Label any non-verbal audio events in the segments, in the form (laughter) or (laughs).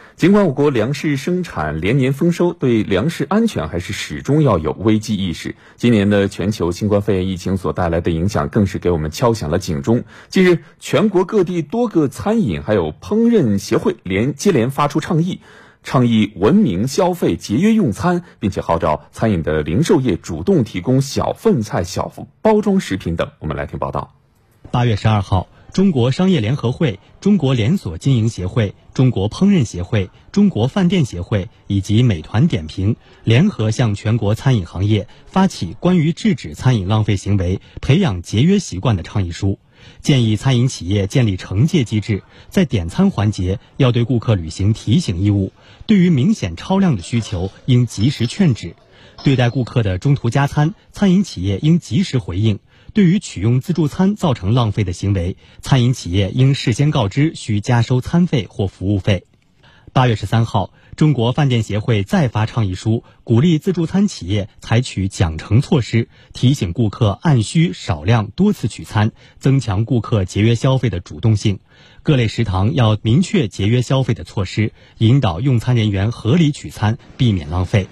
(laughs) 尽管我国粮食生产连年丰收，对粮食安全还是始终要有危机意识。今年的全球新冠肺炎疫情所带来的影响，更是给我们敲响了警钟。近日，全国各地多个餐饮还有烹饪协会连接连发出倡议，倡议文明消费、节约用餐，并且号召餐饮的零售业主动提供小份菜、小包装食品等。我们来听报道。八月十二号。中国商业联合会、中国连锁经营协会、中国烹饪协会、中国饭店协会以及美团点评联合向全国餐饮行业发起关于制止餐饮浪费行为、培养节约习惯的倡议书，建议餐饮企业建立惩戒机制，在点餐环节要对顾客履行提醒义务，对于明显超量的需求应及时劝止，对待顾客的中途加餐，餐饮企业应及时回应。对于取用自助餐造成浪费的行为，餐饮企业应事先告知，需加收餐费或服务费。八月十三号，中国饭店协会再发倡议书，鼓励自助餐企业采取奖惩措施，提醒顾客按需少量多次取餐，增强顾客节约消费的主动性。各类食堂要明确节约消费的措施，引导用餐人员合理取餐，避免浪费。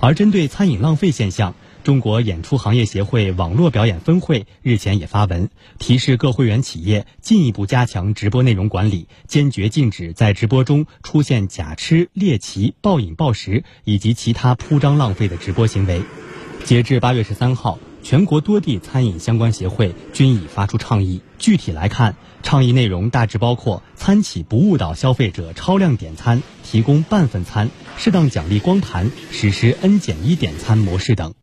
而针对餐饮浪费现象，中国演出行业协会网络表演分会日前也发文提示各会员企业进一步加强直播内容管理，坚决禁止在直播中出现假吃、猎奇、暴饮暴食以及其他铺张浪费的直播行为。截至八月十三号，全国多地餐饮相关协会均已发出倡议。具体来看，倡议内容大致包括：餐企不误导消费者超量点餐，提供半份餐，适当奖励光盘，实施 N 减一点餐模式等。